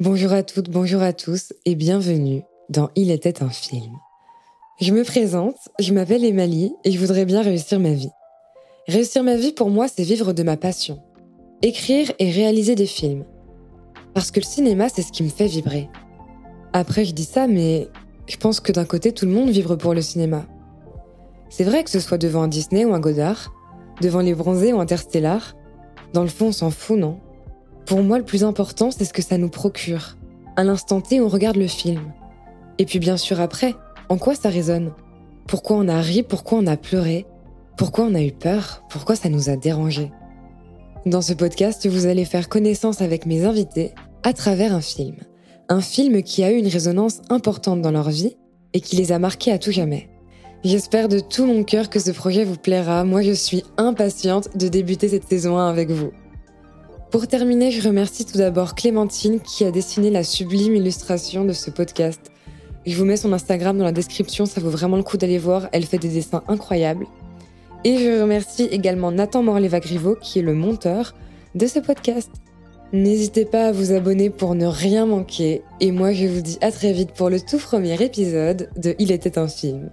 Bonjour à toutes, bonjour à tous et bienvenue dans Il était un film. Je me présente, je m'appelle Emily et je voudrais bien réussir ma vie. Réussir ma vie pour moi, c'est vivre de ma passion. Écrire et réaliser des films. Parce que le cinéma, c'est ce qui me fait vibrer. Après, je dis ça, mais je pense que d'un côté, tout le monde vibre pour le cinéma. C'est vrai que ce soit devant un Disney ou un Godard, devant les bronzés ou Interstellar, dans le fond, on s'en fout, non? Pour moi, le plus important, c'est ce que ça nous procure. À l'instant T, on regarde le film. Et puis bien sûr après, en quoi ça résonne? Pourquoi on a ri? Pourquoi on a pleuré? Pourquoi on a eu peur? Pourquoi ça nous a dérangé? Dans ce podcast, vous allez faire connaissance avec mes invités à travers un film. Un film qui a eu une résonance importante dans leur vie et qui les a marqués à tout jamais. J'espère de tout mon cœur que ce projet vous plaira. Moi, je suis impatiente de débuter cette saison 1 avec vous. Pour terminer, je remercie tout d'abord Clémentine qui a dessiné la sublime illustration de ce podcast. Je vous mets son Instagram dans la description, ça vaut vraiment le coup d'aller voir, elle fait des dessins incroyables. Et je remercie également Nathan Morleva-Griveau qui est le monteur de ce podcast. N'hésitez pas à vous abonner pour ne rien manquer et moi je vous dis à très vite pour le tout premier épisode de Il était un film.